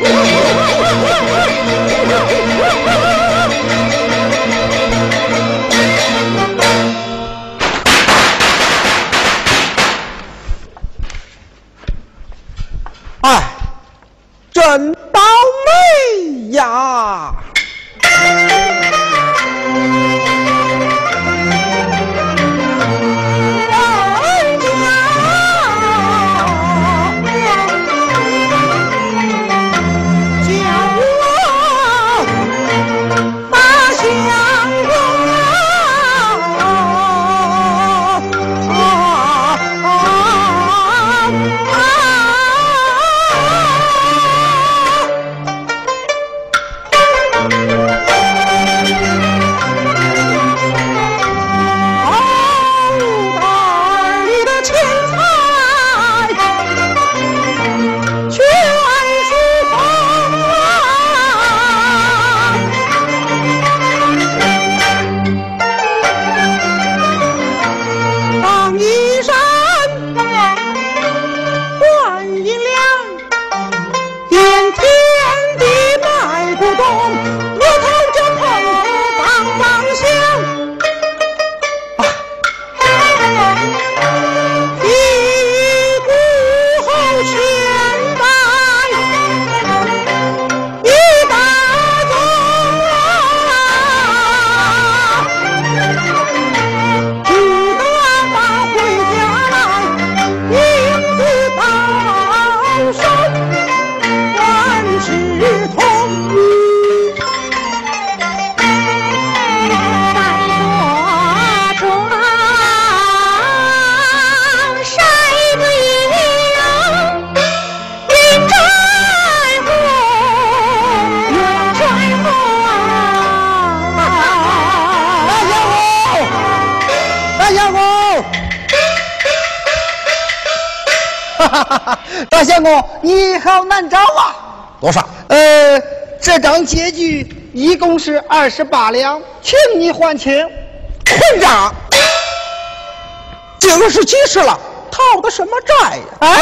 呜呜呜你好难找啊！多少？呃，这张借据一共是二十八两，请你还清。混账！今儿是几时了？讨的什么债呀？啊，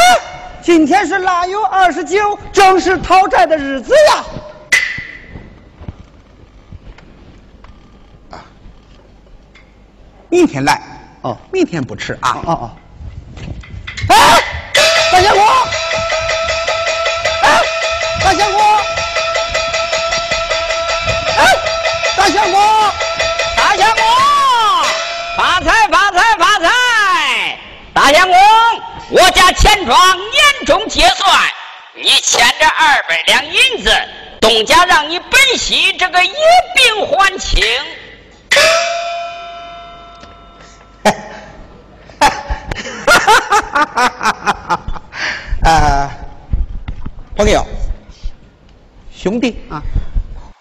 今天是腊月二十九，正是讨债的日子呀。啊，明天来。哦，明天不迟啊。哦哦。哎，大相公。大相公，我家钱庄年终结算，你欠着二百两银子，东家让你本息这个一并还清。哈哈哈哈哈！啊，朋友。兄弟啊，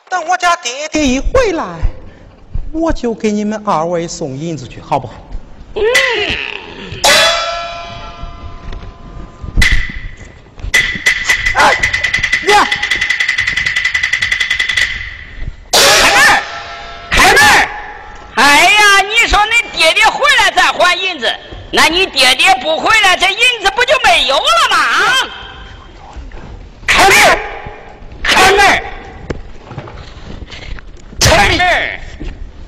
等我家爹爹一回来，我就给你们二位送银子去，好不好？嗯。哎，你开门，开门！哎呀，你说你爹爹回来再还银子，那你爹爹不回来，这银子不就没有了吗？啊！开门。开门！开门！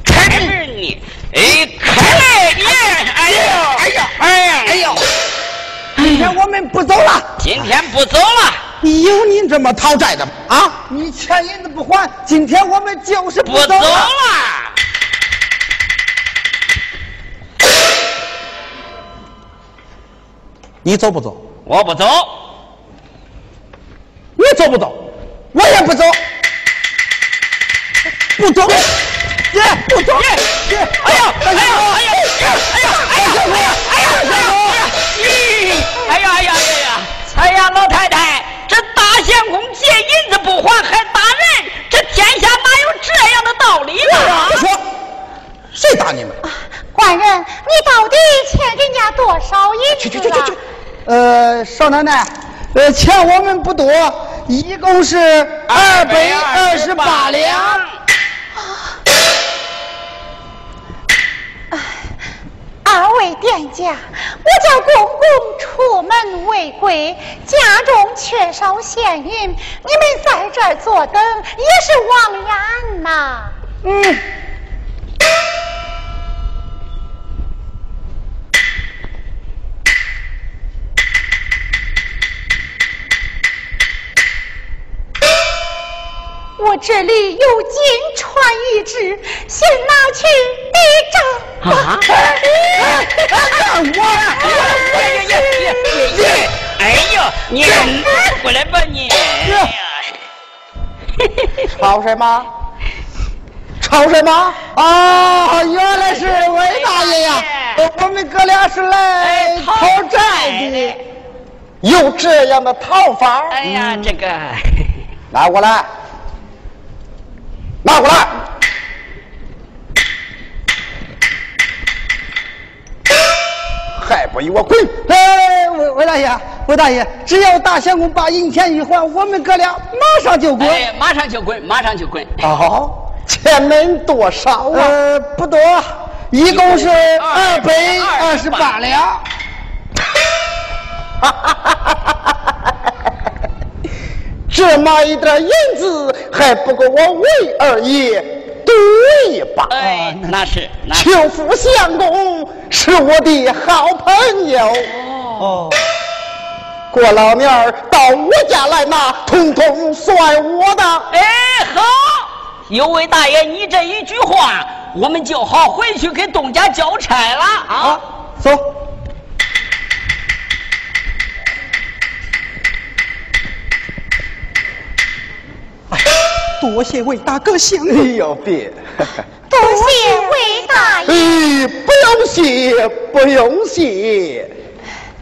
开门！你哎，开门！你哎呀！哎呀！哎呀！哎呀！今天我们不走了。今天不走了。有你这么讨债的吗？啊！你欠银子不还，今天我们就是不走了。你走不走？我不走。你走不走？我也不走，不走，爹，不走，爹，哎呀，哎呀，哎呀，哎呀，哎呀，哎呀，哎呀，哎呀，哎呀，咦，哎呀，哎呀，哎呀，哎呀，老太太，这大相公借不还还打人，这天下哪有这样的道理呢？你说，谁打你们？官人，你到底欠人家多少银子？去去去去去，呃，少奶奶，呃，欠我们不多。一共是二百二十八两。二位店家，我叫公公出门未归，家中缺少现银，你们在这儿坐等也是枉然呐。嗯。我这里有金钏一只，先拿去抵账。啊！我我哎呦，你过来吧你！吵什么？吵什么？啊，原来是魏大爷呀！我们哥俩是来讨债的，有这样的讨法？哎呀，这个拿过来。拿过来！还不与我滚！哎，魏魏大爷，魏大爷，只要大相公把银钱一还，我们哥俩马上就滚。哎，马上就滚，马上就滚。哦，钱门多少啊？呃，不多，一共是二百二十八两。哈哈哈哈哈哈！这么一点银子还不够我魏二爷赌一把。哎，那是。邱府相公是我的好朋友。哦。过老年儿到我家来拿，统统算我的。哎，好，有位大爷，你这一句话，我们就好回去给东家交差了啊。走。多谢魏大哥相哎呦，别！多谢魏大爷。哎，不用谢，不用谢。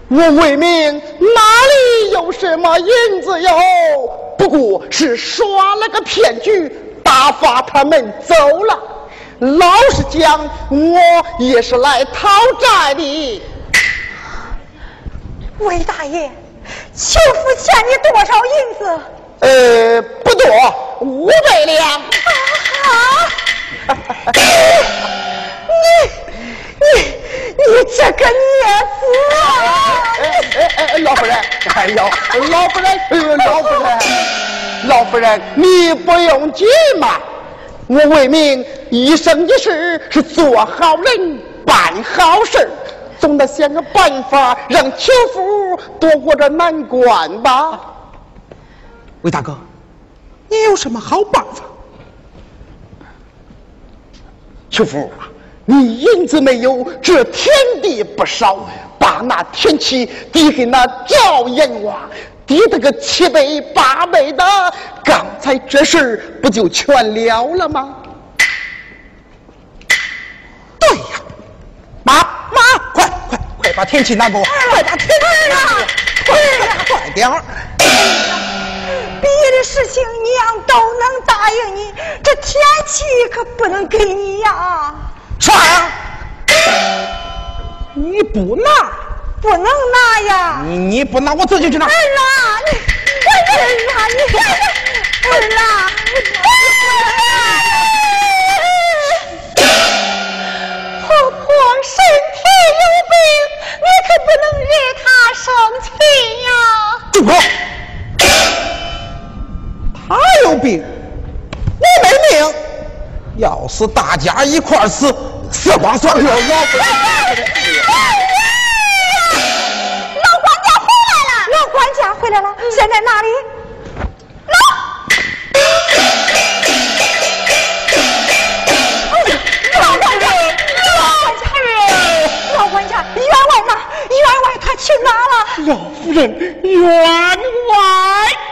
我魏明哪里有什么银子哟？不过是耍了个骗局，打发他们走了。老实讲，我也是来讨债的。魏大爷，求父欠你多少银子？呃，不多，五百两。啊！你你你这个孽子！哎哎哎，老夫人，哎呦，老夫人，哎呦，老夫人，老夫人，你不用急嘛。我为民一生一世是做好人办好事，总得想个办法让邱府躲过这难关吧。魏大哥，你有什么好办法？秋福，你银子没有，这田地不少，把那田契抵给那赵阎王，抵得个七倍八倍的，刚才这事不就全了了吗？对呀，妈妈，快快快把田契拿给我！快把田契拿！快快点儿！别的事情娘都能答应你，这天气可不能给你呀！啥呀？你不拿？不能拿呀！你你不拿，我自己去拿。儿啊，你儿啊，你儿啊，婆婆身体有病，你可不能惹她生气呀！住口！他有病，我没命。要是大家一块死，死光算了。老管家回来了，老管家回来了，现在哪里？老老管家，老管家，老管家，员外呢？员外他去哪了？老夫人，员外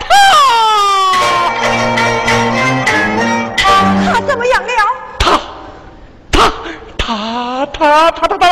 他。他，他，他，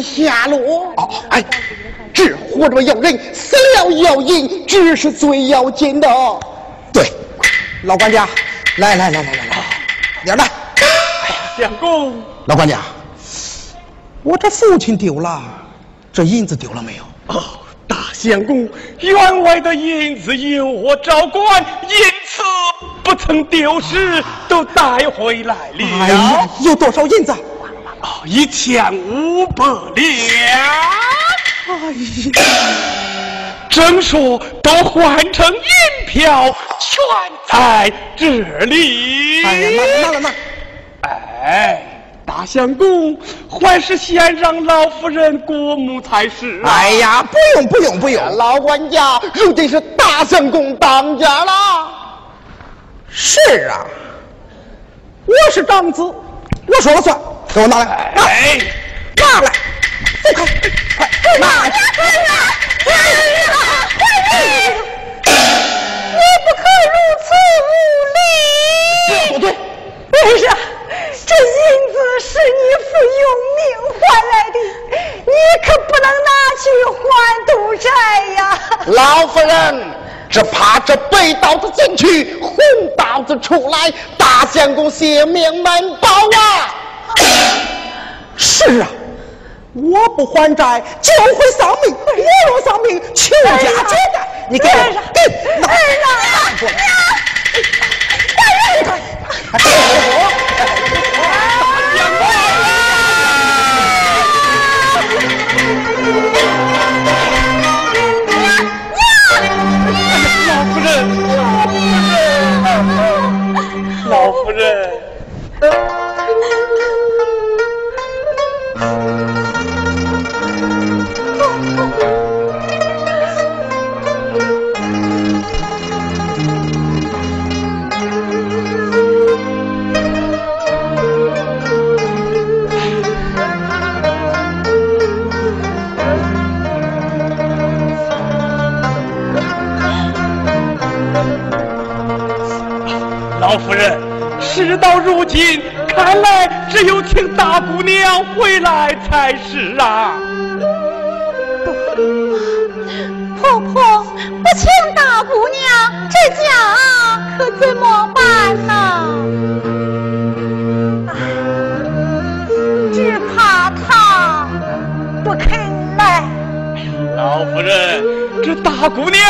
下落。哦，哎，只活着要人，死了要银，这是最要紧的。对，老管家，来来来来来来，点来。相公，老管家，我这父亲丢了，这银子丢了没有？哦，大相公，员外的银子由我照管，因此不曾丢失，都带回来了。哎呀，有多少银子？哦，一千五百两。哎呀，正说都换成银票，全在这里。哎呀，拿了拿了。哎，大相公，还是先让老夫人过目才是。哎呀，不用不用不用，老管家，如今是大相公当家了。是啊，我是长子，我说了算，给我拿来。哎，拿来，快快，快。你不可如此无礼。不对，为啥？这银子是你父用命换来的，你可不能拿去还赌债呀！老夫人，只怕这白刀子进去，红刀子出来，大相公性命难保啊！是啊，我不还债就会丧命，我若丧命，求家皆代。你给我，给，拿，拿过来。大人，老今，看来只有请大姑娘回来才是啊。婆婆，不请大姑娘，这家可怎么办呢？只怕她不肯来。老夫人，这大姑娘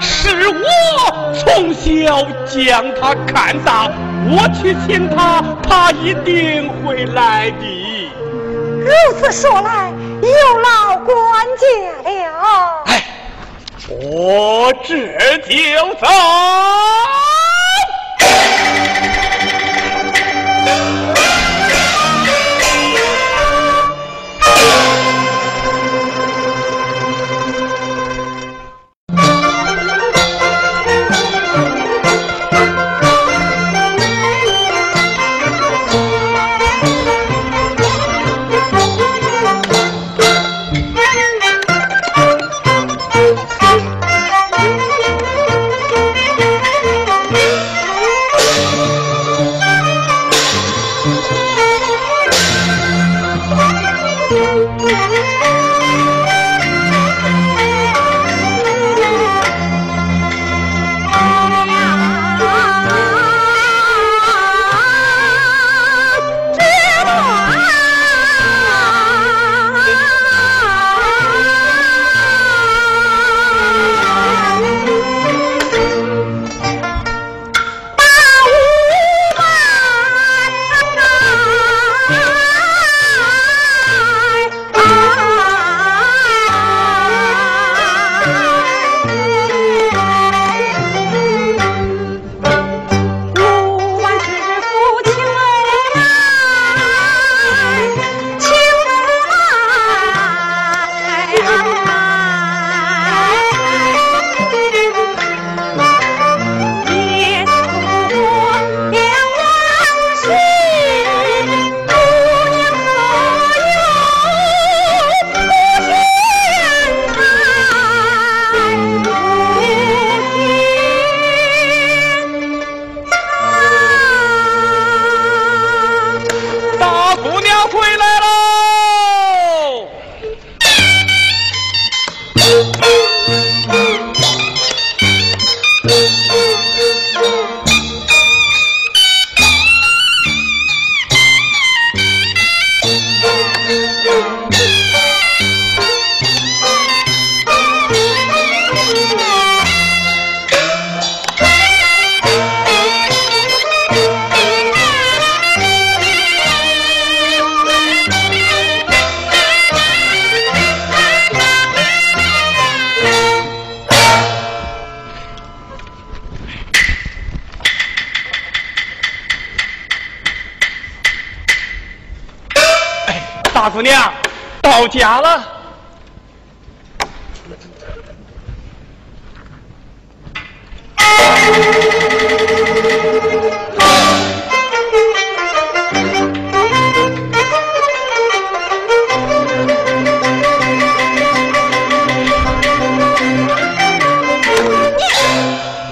是我从小将她看大，我去请她，她一定会来的。如此说来，有劳管家了。哎，我这就走。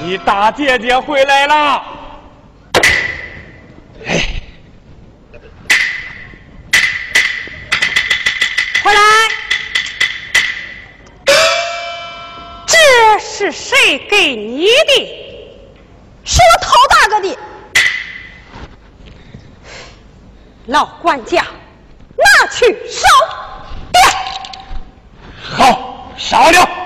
你大姐姐回来了。给你的？是我陶大哥的，老管家，拿去烧。好，烧了。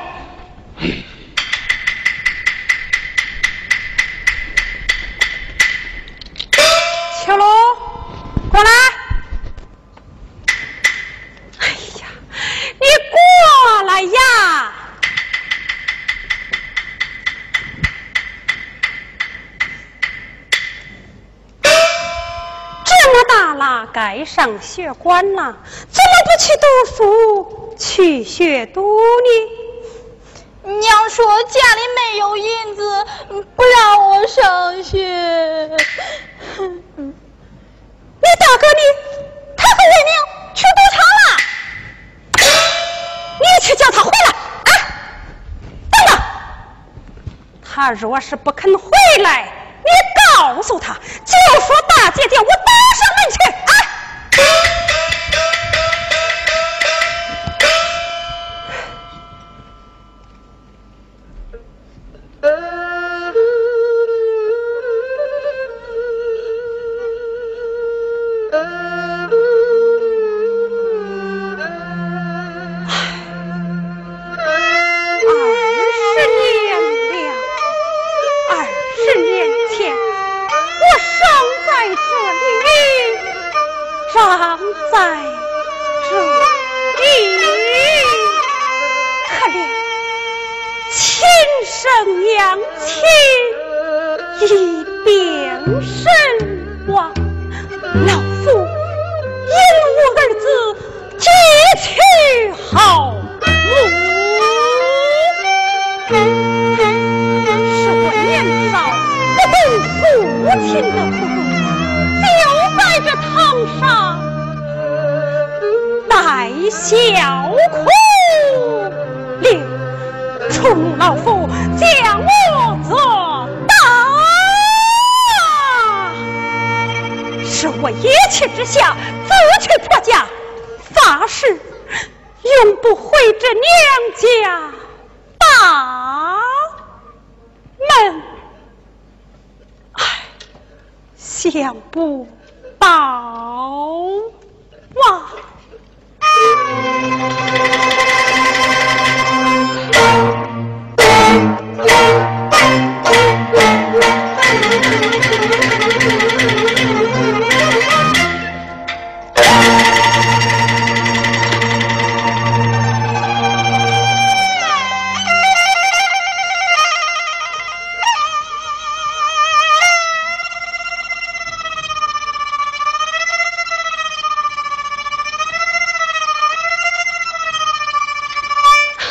学馆了，怎么不去读书，去学读呢？娘说家里没有银子，不让我上学。你大哥呢？他和魏明去赌场了。你去叫他回来啊！等等，他若是不肯回来，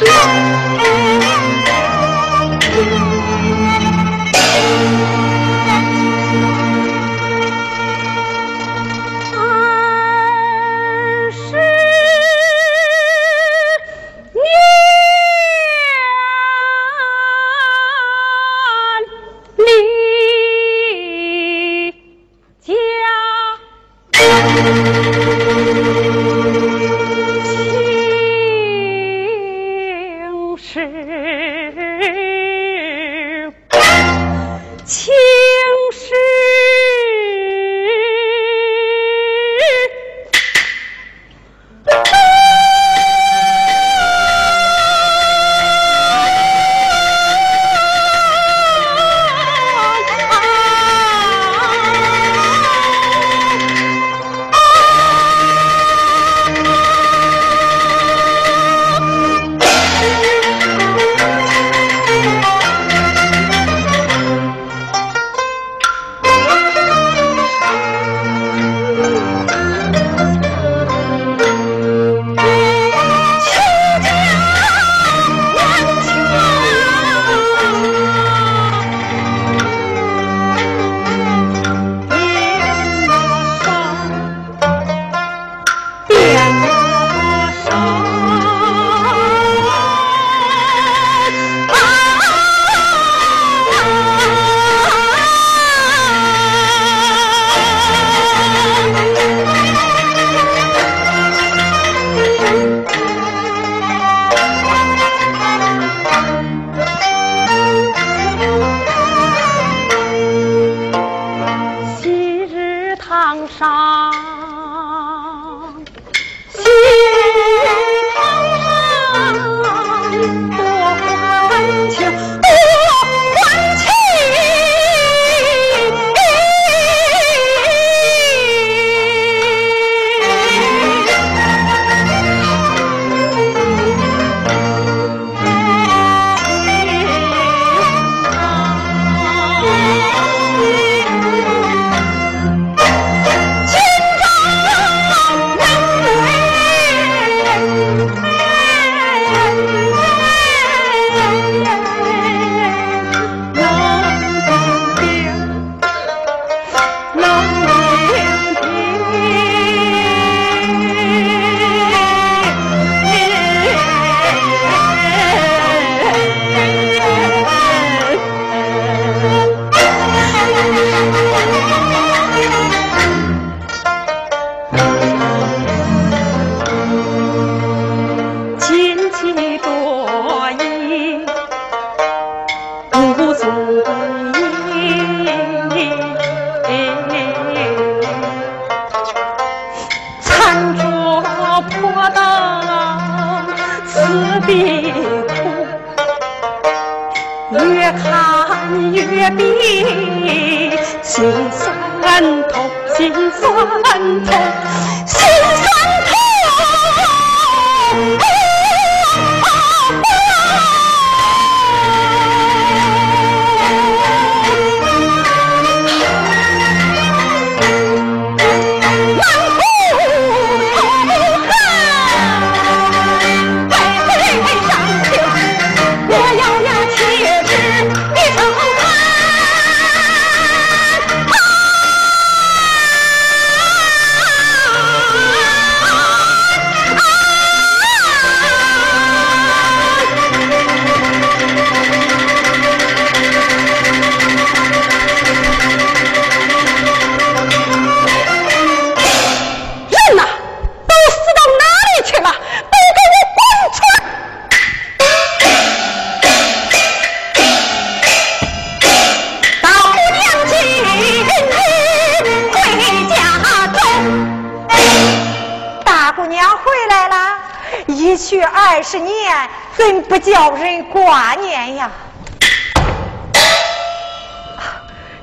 啊。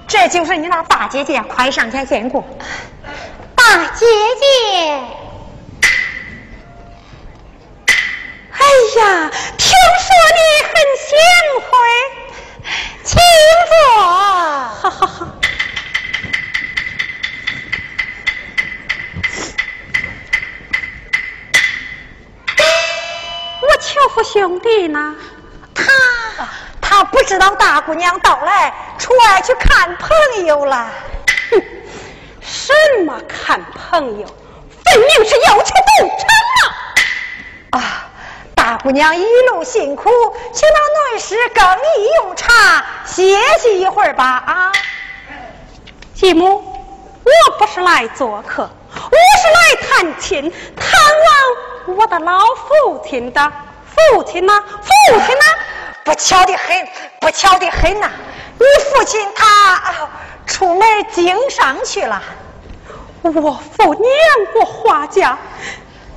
这就是你那大姐姐，快上前见过。大姐，出外去看朋友了。哼，什么看朋友？分明是要去赌场啊！啊，大姑娘一路辛苦，请那女士更衣用茶，歇息一会儿吧。啊，继母，我不是来做客，我是来探亲，探望我的老父亲的。父亲呢？父亲呢？不巧的很，不巧的很呐！你父亲他出门经商去了。我父娘过花家，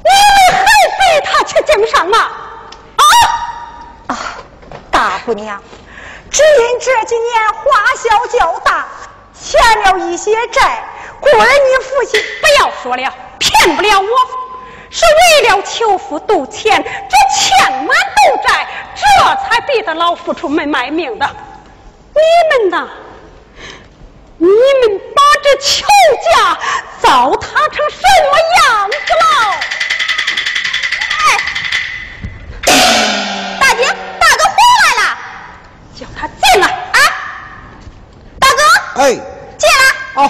你们还陪他去经商吗？啊啊！大姑娘，只因这几年花销较大，欠了一些债，故而你父亲不要说了，骗不了我。是为了求父赌钱，这欠满赌债，这才逼得老夫出门卖命的。你们呐，你们把这邱家糟蹋成什么样子了？哎，大姐，大哥回来了，叫他进来啊！大哥，哎，进来。哦。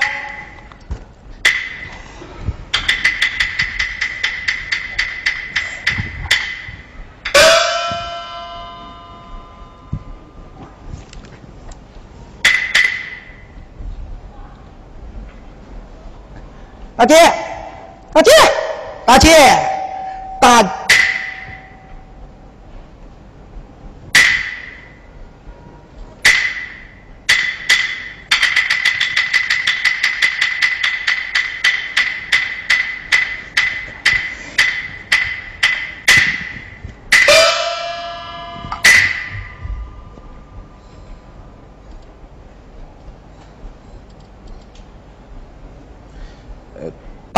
大姐，大姐，大姐，大，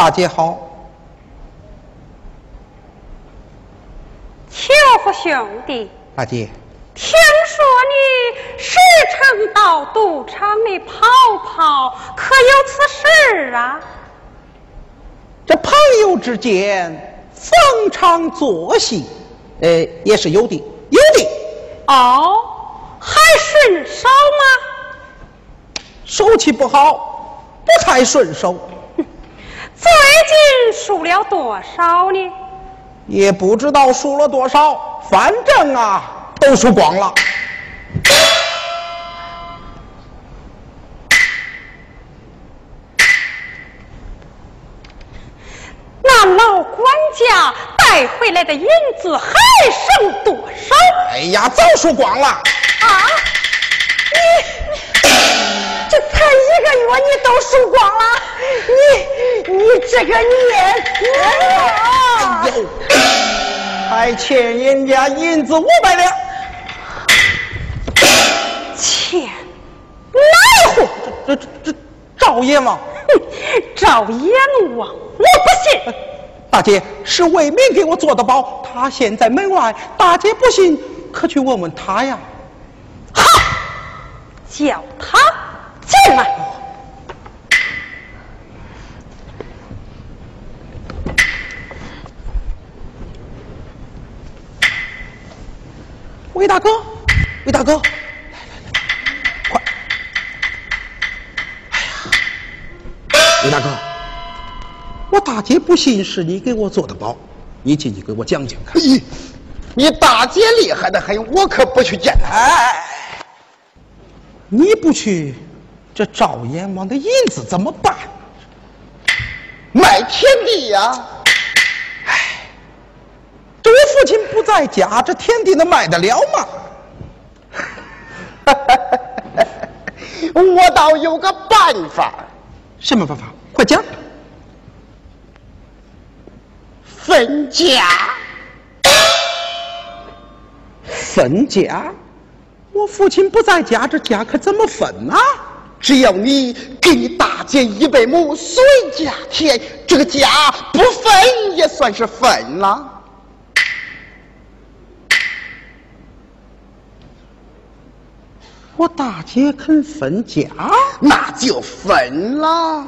大姐好，邱夫兄弟。大姐，听说你时常到赌场里跑跑，可有此事啊？这朋友之间逢场作戏，呃，也是有的，有的。哦，还顺手吗？手气不好，不太顺手。最近输了多少呢？也不知道输了多少，反正啊，都输光了。那老管家带回来的银子还剩多少？哎呀，早输光了。啊！你这才一个月，你都输光了，你你这个孽子！还欠人家银子五百两，欠哪一户？这这这赵阎王，赵阎王，我不信。大姐是为民给我做的保，他现在门外，大姐不信，可去问问他呀。好，叫他进来。魏大哥，魏大哥。快魏大哥，我大姐不信是你给我做的包，你进去给我讲讲看。咦，你大姐厉害的很，我可不去见她。哎，你不去，这赵阎王的银子怎么办？买天地呀！哎，这我父亲不在家，这天地能买得了吗？我倒有个办法。什么办法？快讲！分家，分家！我父亲不在家，这家可怎么分啊？只要你给你大姐一百亩随家田，这个家不分也算是分了。我大姐肯分家，那就分了。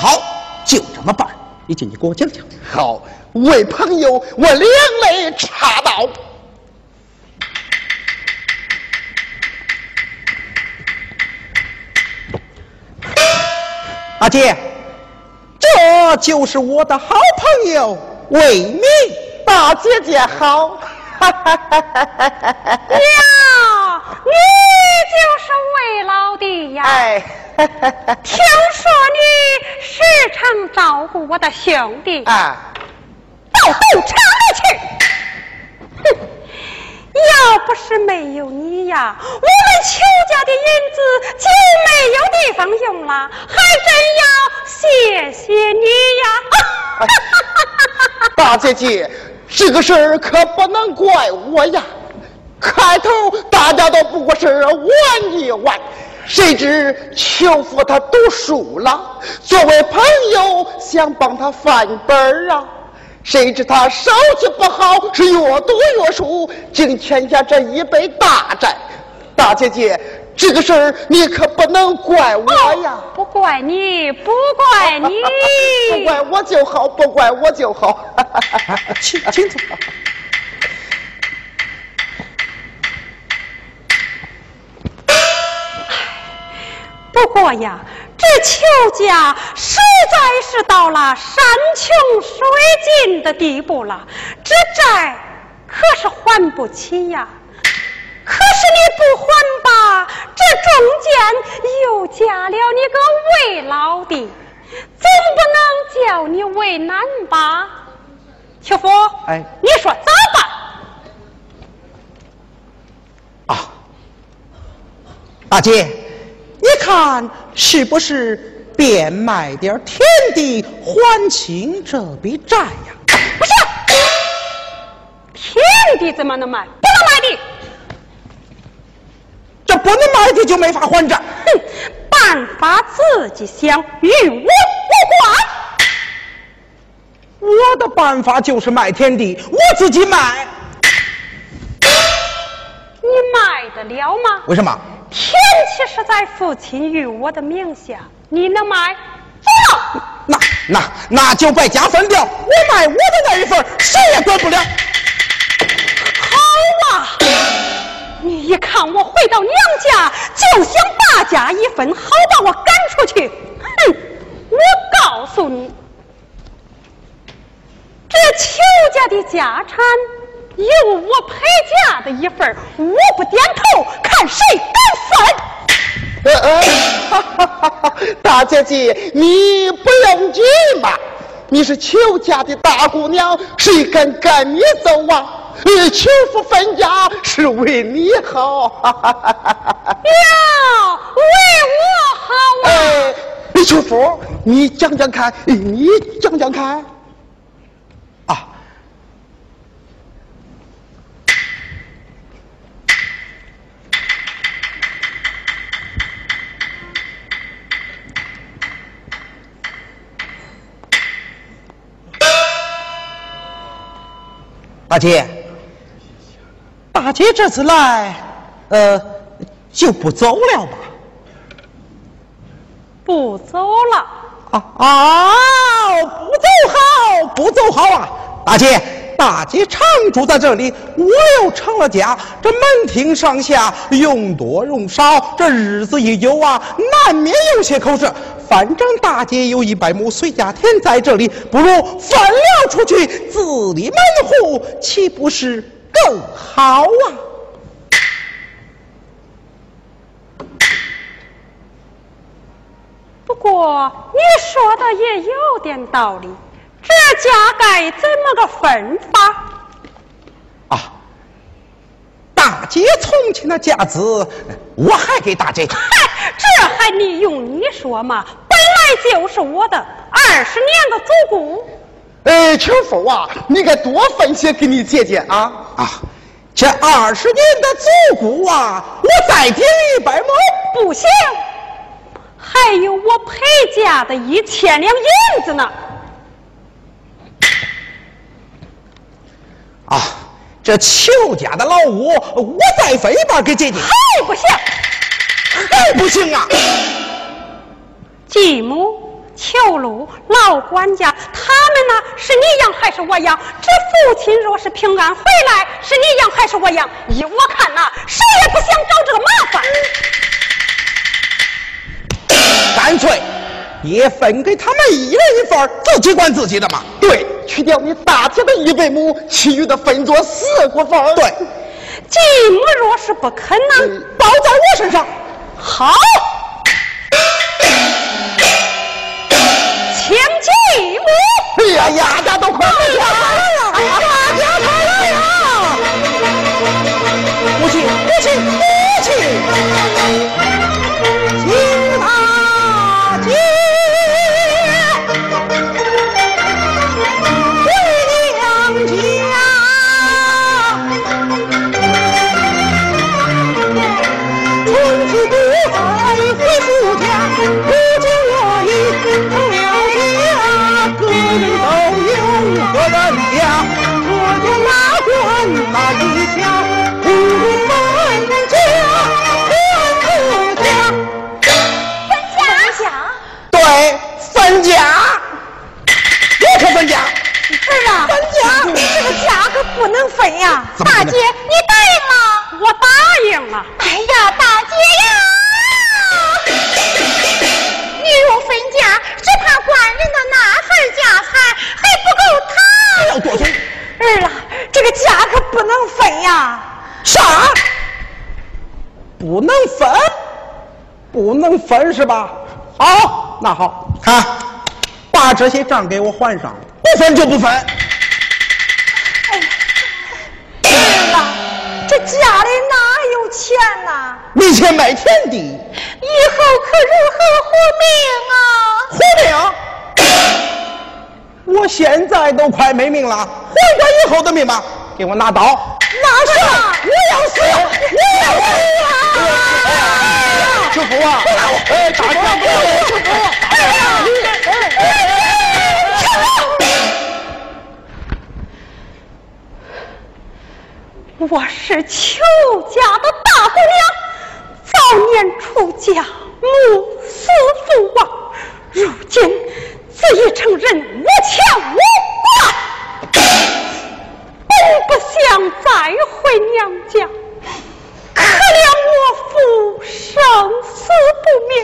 好，就这么办。你进去给我讲讲。好，为朋友，我两肋插刀。阿姐，这就是我的好朋友魏明，大姐姐好。娘，你就是魏老弟呀！哎。听说你时常照顾我的兄弟，啊，到赌场里去。哼，要不是没有你呀，我们邱家的银子就没有地方用了，还真要谢谢你呀！大姐姐，这个事儿可不能怪我呀。开头大家都不过是玩一玩。谁知求父他读书了，作为朋友想帮他翻本啊，谁知他手气不好，是越赌越输，竟欠下这一笔大债。大姐姐，这个事儿你可不能怪我呀！不怪你，不怪你，不怪我就好，不怪我就好。请请坐。不过呀，这邱家实在是到了山穷水尽的地步了，这债可是还不起呀。可是你不还吧，这中间又加了你个魏老弟，总不能叫你为难吧？邱福，哎，你说咋办？啊，大姐。你看是不是变卖点田地还清这笔债呀？不是，田地怎么能卖？不能卖的。这不能卖的就没法还债。哼，办法自己想，与我无关。我的办法就是卖田地，我自己卖。你卖得了吗？为什么？田岂是在父亲与我的名下？你能买？不那那那就把家分掉，我卖我的那一份，谁也管不了。好啊！你一看我回到娘家，就想大家一分，好把我赶出去。哼！我告诉你，这邱家的家产。有我陪嫁的一份，我不点头，看谁敢分！大姐姐，你不用急嘛，你是邱家的大姑娘，谁敢赶你走啊？邱福分家是为你好，娘为我好啊！哎，邱福，你讲讲看，你讲讲看。大姐，大姐这次来，呃，就不走了吧？不走了。啊啊！不走好，不走好啊！大姐，大姐常住在这里，我又成了家，这门庭上下用多用少，这日子一久啊，难免有些口舌。反正大姐有一百亩随家田在这里，不如分了出去自立门户，岂不是更好啊？不过你说的也有点道理，这家该怎么个分法？啊，大姐从前的家子，我还给大姐。嗨，这还你用你说吗？本来就是我的二十年的祖谷。哎，秋福啊，你该多分些给你姐姐啊啊！这二十年的祖谷啊，我再顶一百亩不行。还有我陪嫁的一千两银子呢！啊，这邱家的老五，我再分一半给姐姐。还不行，还不行啊！继母、邱禄、老管家，他们呢？是你养还是我养？这父亲若是平安回来，是你养还是我养？依我看呐，谁也不想找这个麻烦。干脆也分给他们一人一份，自己管自己的嘛。对，去掉你大铁的一百亩，其余的分作四股份。对，继母若是不肯呢，包在我身上。好，请继母。哎呀，丫家都快呀，不能分呀。大姐，你答应了？我答应了。哎呀，大姐呀，你若分家，只怕官人的那份家产还不够他。要多分。儿啊，这个家可不能分呀。啥？不能分？不能分是吧？好，那好，看，把这些账给我还上，不分就不分。儿啊，这家里哪有钱呐？没钱卖田地，以后可如何活命啊？活命！我现在都快没命了，还我以后的命吗？给我拿刀！拿啥？我要死！我要死啊！秋福啊！哎，大家不要我是邱家的大姑娘，早年出嫁，母死父亡，如今自已成人，无强无挂，本不想再回娘家。可怜我父生死不明，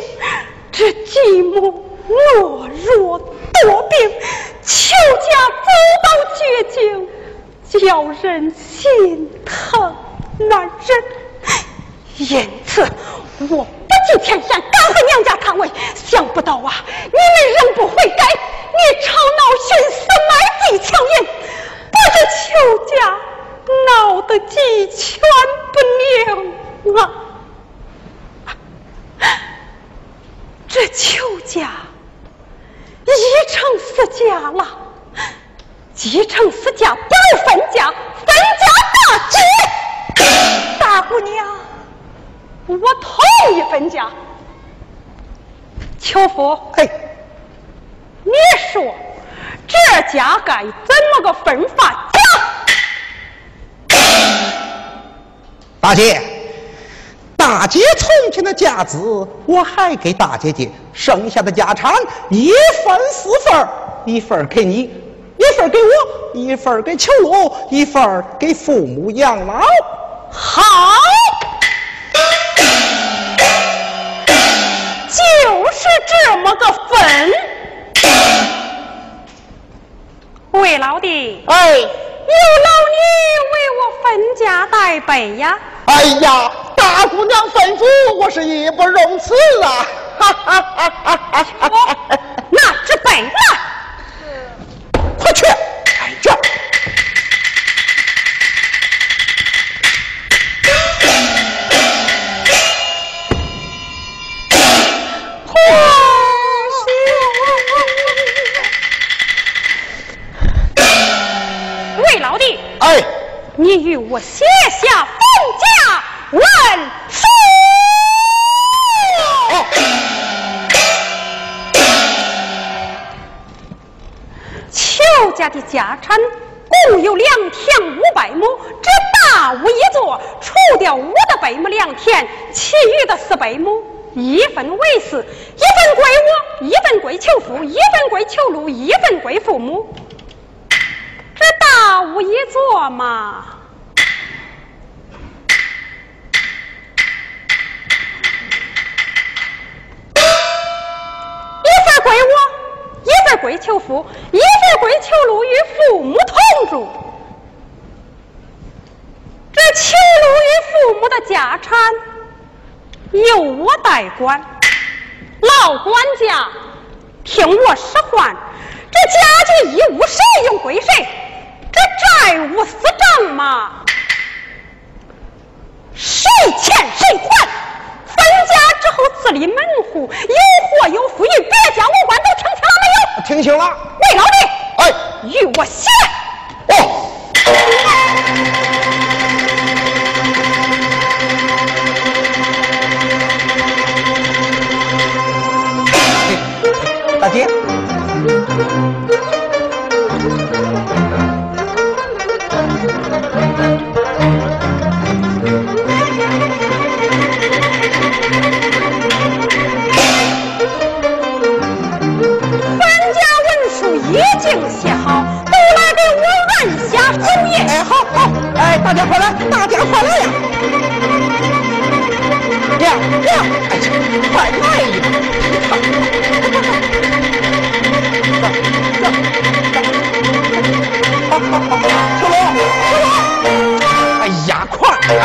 这继母懦弱多病，邱家走到绝境，叫人心疼难忍。因此，我不计前嫌，敢回娘家探问。想不到啊，你们仍不悔改，你吵闹徇私，卖地抢银，把这邱家。闹得鸡犬不宁啊！这邱家已成死家了，继承私家不如分家，分家大吉。大姑娘，我同意分家。邱福，嘿，你说这家该怎么个分法？讲。大姐，大姐从前的家资我还给大姐姐，剩下的家产一分四份一份给你，一份给我，一份给秋露，一份给父母养老。好，就是这么个分。魏老弟，哎，有劳你为我分家带辈呀！哎呀，大姑娘吩咐，我是义不容辞啊！哈哈哈哈哈哈！拿纸被我写下封家文书。邱家的家产共有两田五百亩，这大屋一座，除掉我的百亩良田，其余的四百亩，一分为四，一分归我，一分归邱父，一分归邱禄，一分归父母。这大屋一座嘛，归求父，一份归求禄，与父母同住。这求禄与父母的家产由我代管，老管家听我使唤。这家具一物谁用归谁？这债务私账嘛，谁欠谁还。分家之后自立门户，有祸有福，与别家无关，都听清了没有？听清了。魏老弟，哎，与我写。哦。大姐。已经写好，都来给我按下手印。哎，好好，哎，大家快来，大家快来呀！亮亮，快来一步！走走，好好好，秋龙，秋龙，哎呀，快啊！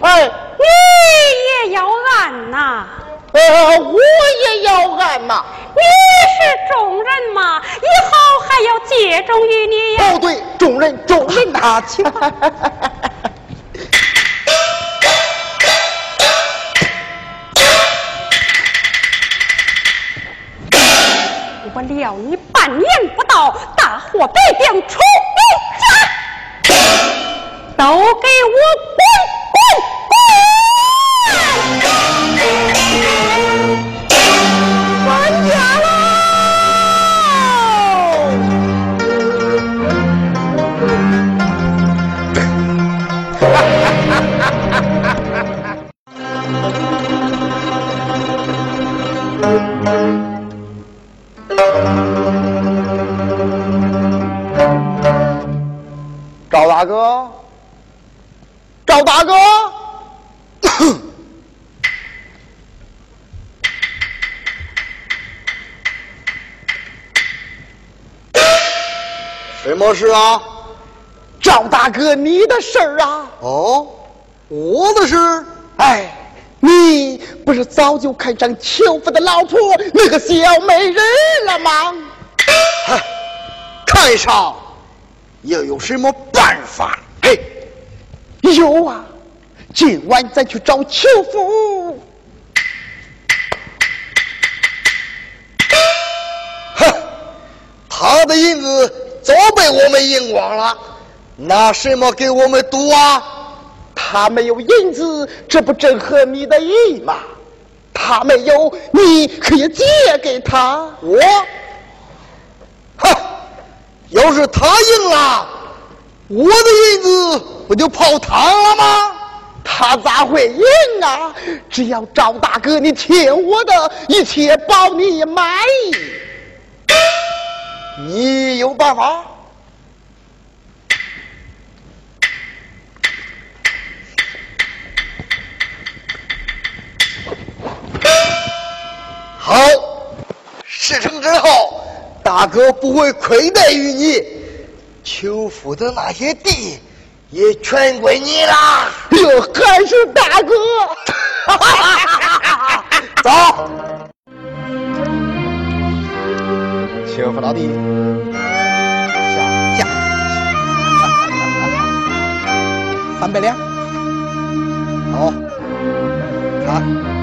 哎，你也要按呐？呃，我也要按嘛。你是众人嘛，以后还要借重于你呀。哦，对，众人，众人拿起。我料你半年不到，大祸必定出么事啊？赵大哥，你的事儿啊？哦，我的事？哎，你不是早就看上邱府的老婆那个小美人了吗？嗨，看上又有什么办法？嘿。有啊，今晚咱去找邱府。我们赢光了，拿什么给我们赌啊？他没有银子，这不正合你的意吗？他没有，你可以借给他。我，哼，要是他赢了，我的银子不就泡汤了吗？他咋会赢啊？只要赵大哥你听我的，一切包你满意。你有办法？好，事成之后，大哥不会亏待于你，求夫的那些地也全归你啦。哟，还是大哥，走，求夫老弟，下下，三百两，好，看。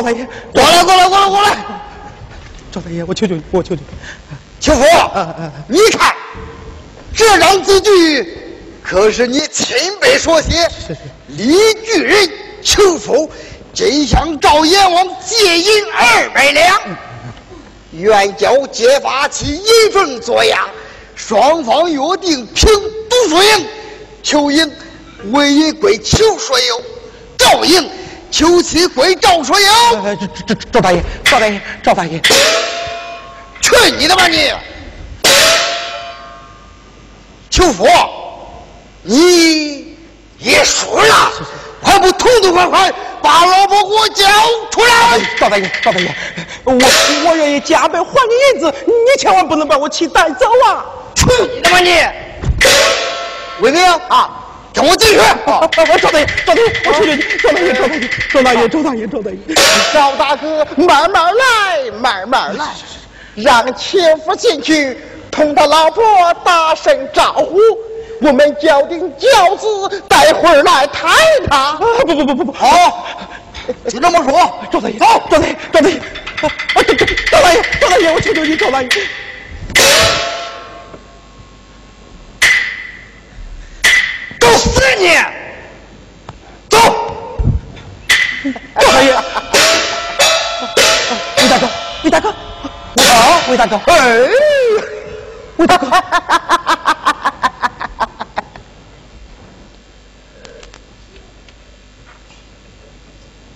赵大爷，过来，过来，过来，过来！赵大爷，我求求你，我求求你，秋福，你看这张字据可是你亲笔所写，李巨人求福，真向赵阎王借银二百两，愿交揭发其银凤作押，双方约定平读书营，求赢为一归求所有，赵赢求妻归赵所有。赵赵赵大爷，赵大爷，赵大爷，去你的吧你！求福，你也输了，还不痛痛快快把老婆给我交出来！赵大爷，赵大爷，我我愿意加倍还你银子，你千万不能把我妻带走啊！去你的吧你！卫兵啊，跟我进去！啊，赵大爷，赵大爷，我求求你，赵大爷，赵大爷，赵大爷，赵大爷，赵大爷，赵大哥，慢慢来，慢慢来，让前夫进去，同他老婆打声招呼。我们叫定轿子，待会儿来抬他。不不不不不，好，就这么说。赵大爷，走，赵大爷，赵大爷，赵大爷，赵大爷，我求求你，赵大爷，都死你！走，赵大爷，魏大哥，魏大哥，啊，魏大哥，哎，魏大哥，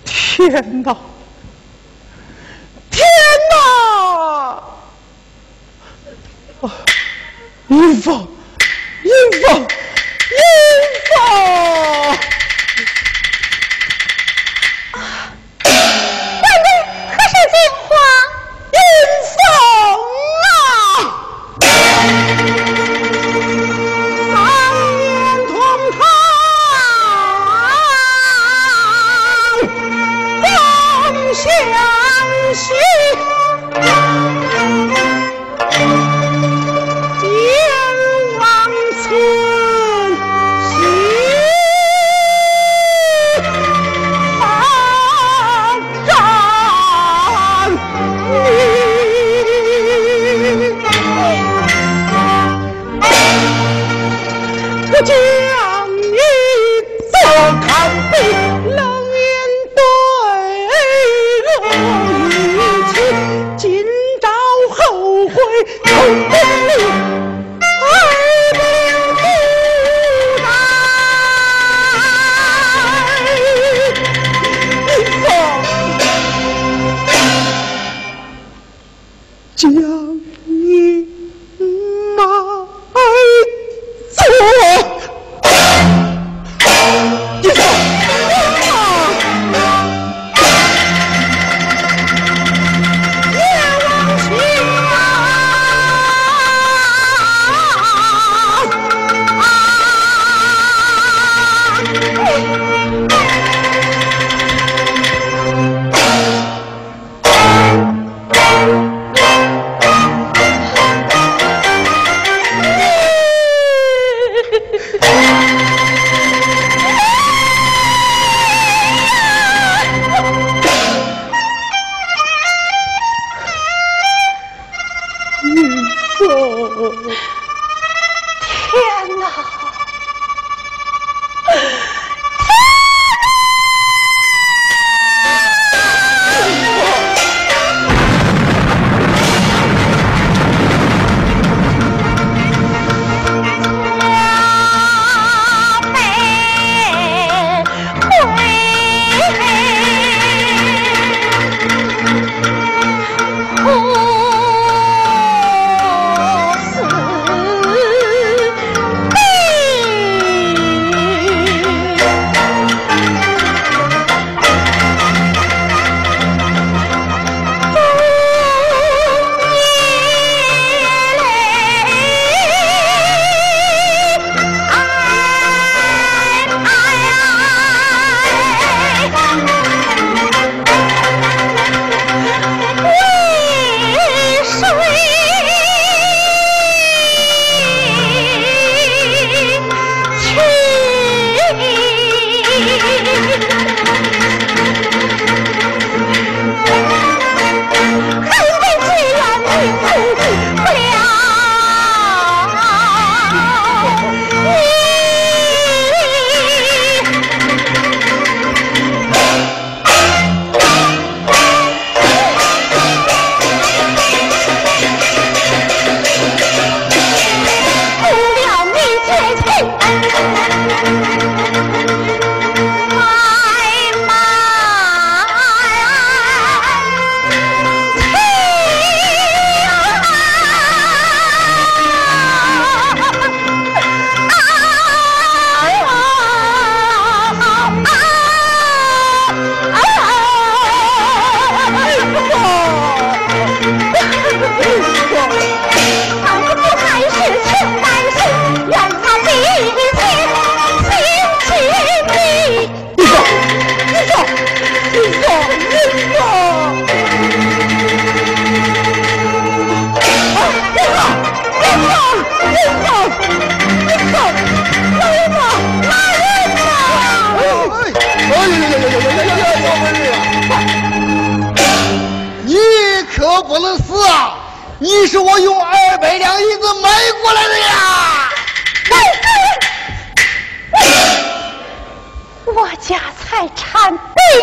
天哪！天哪！啊，银凤，银凤，银凤！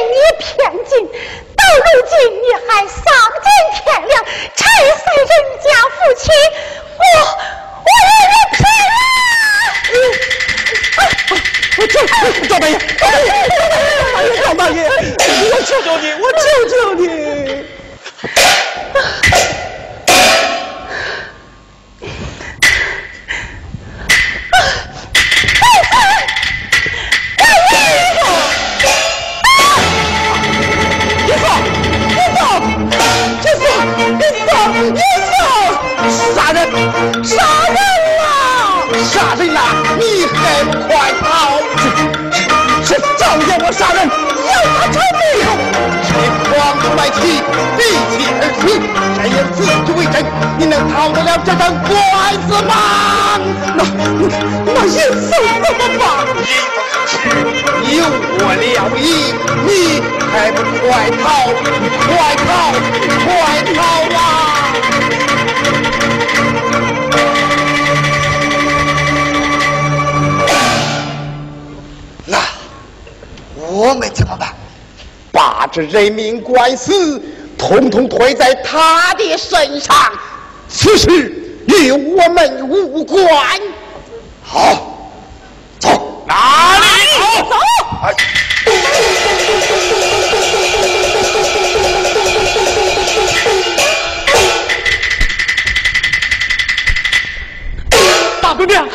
你骗尽，到如今你还丧尽天良，拆散人家夫妻，我我也认赔了。赵大爷，赵大爷，赵大爷，我求求你，我求求你。杀人，要他偿命！谁慌出来气，闭气而死，谁也自己为真。你能逃得了这场官司吗？那那银子怎么办？有我了意，你还不快逃！快逃！快逃啊！我们怎么办？把这人命官司统统推在他的身上，此事与我们无关。好，走，哪里走？大姑娘，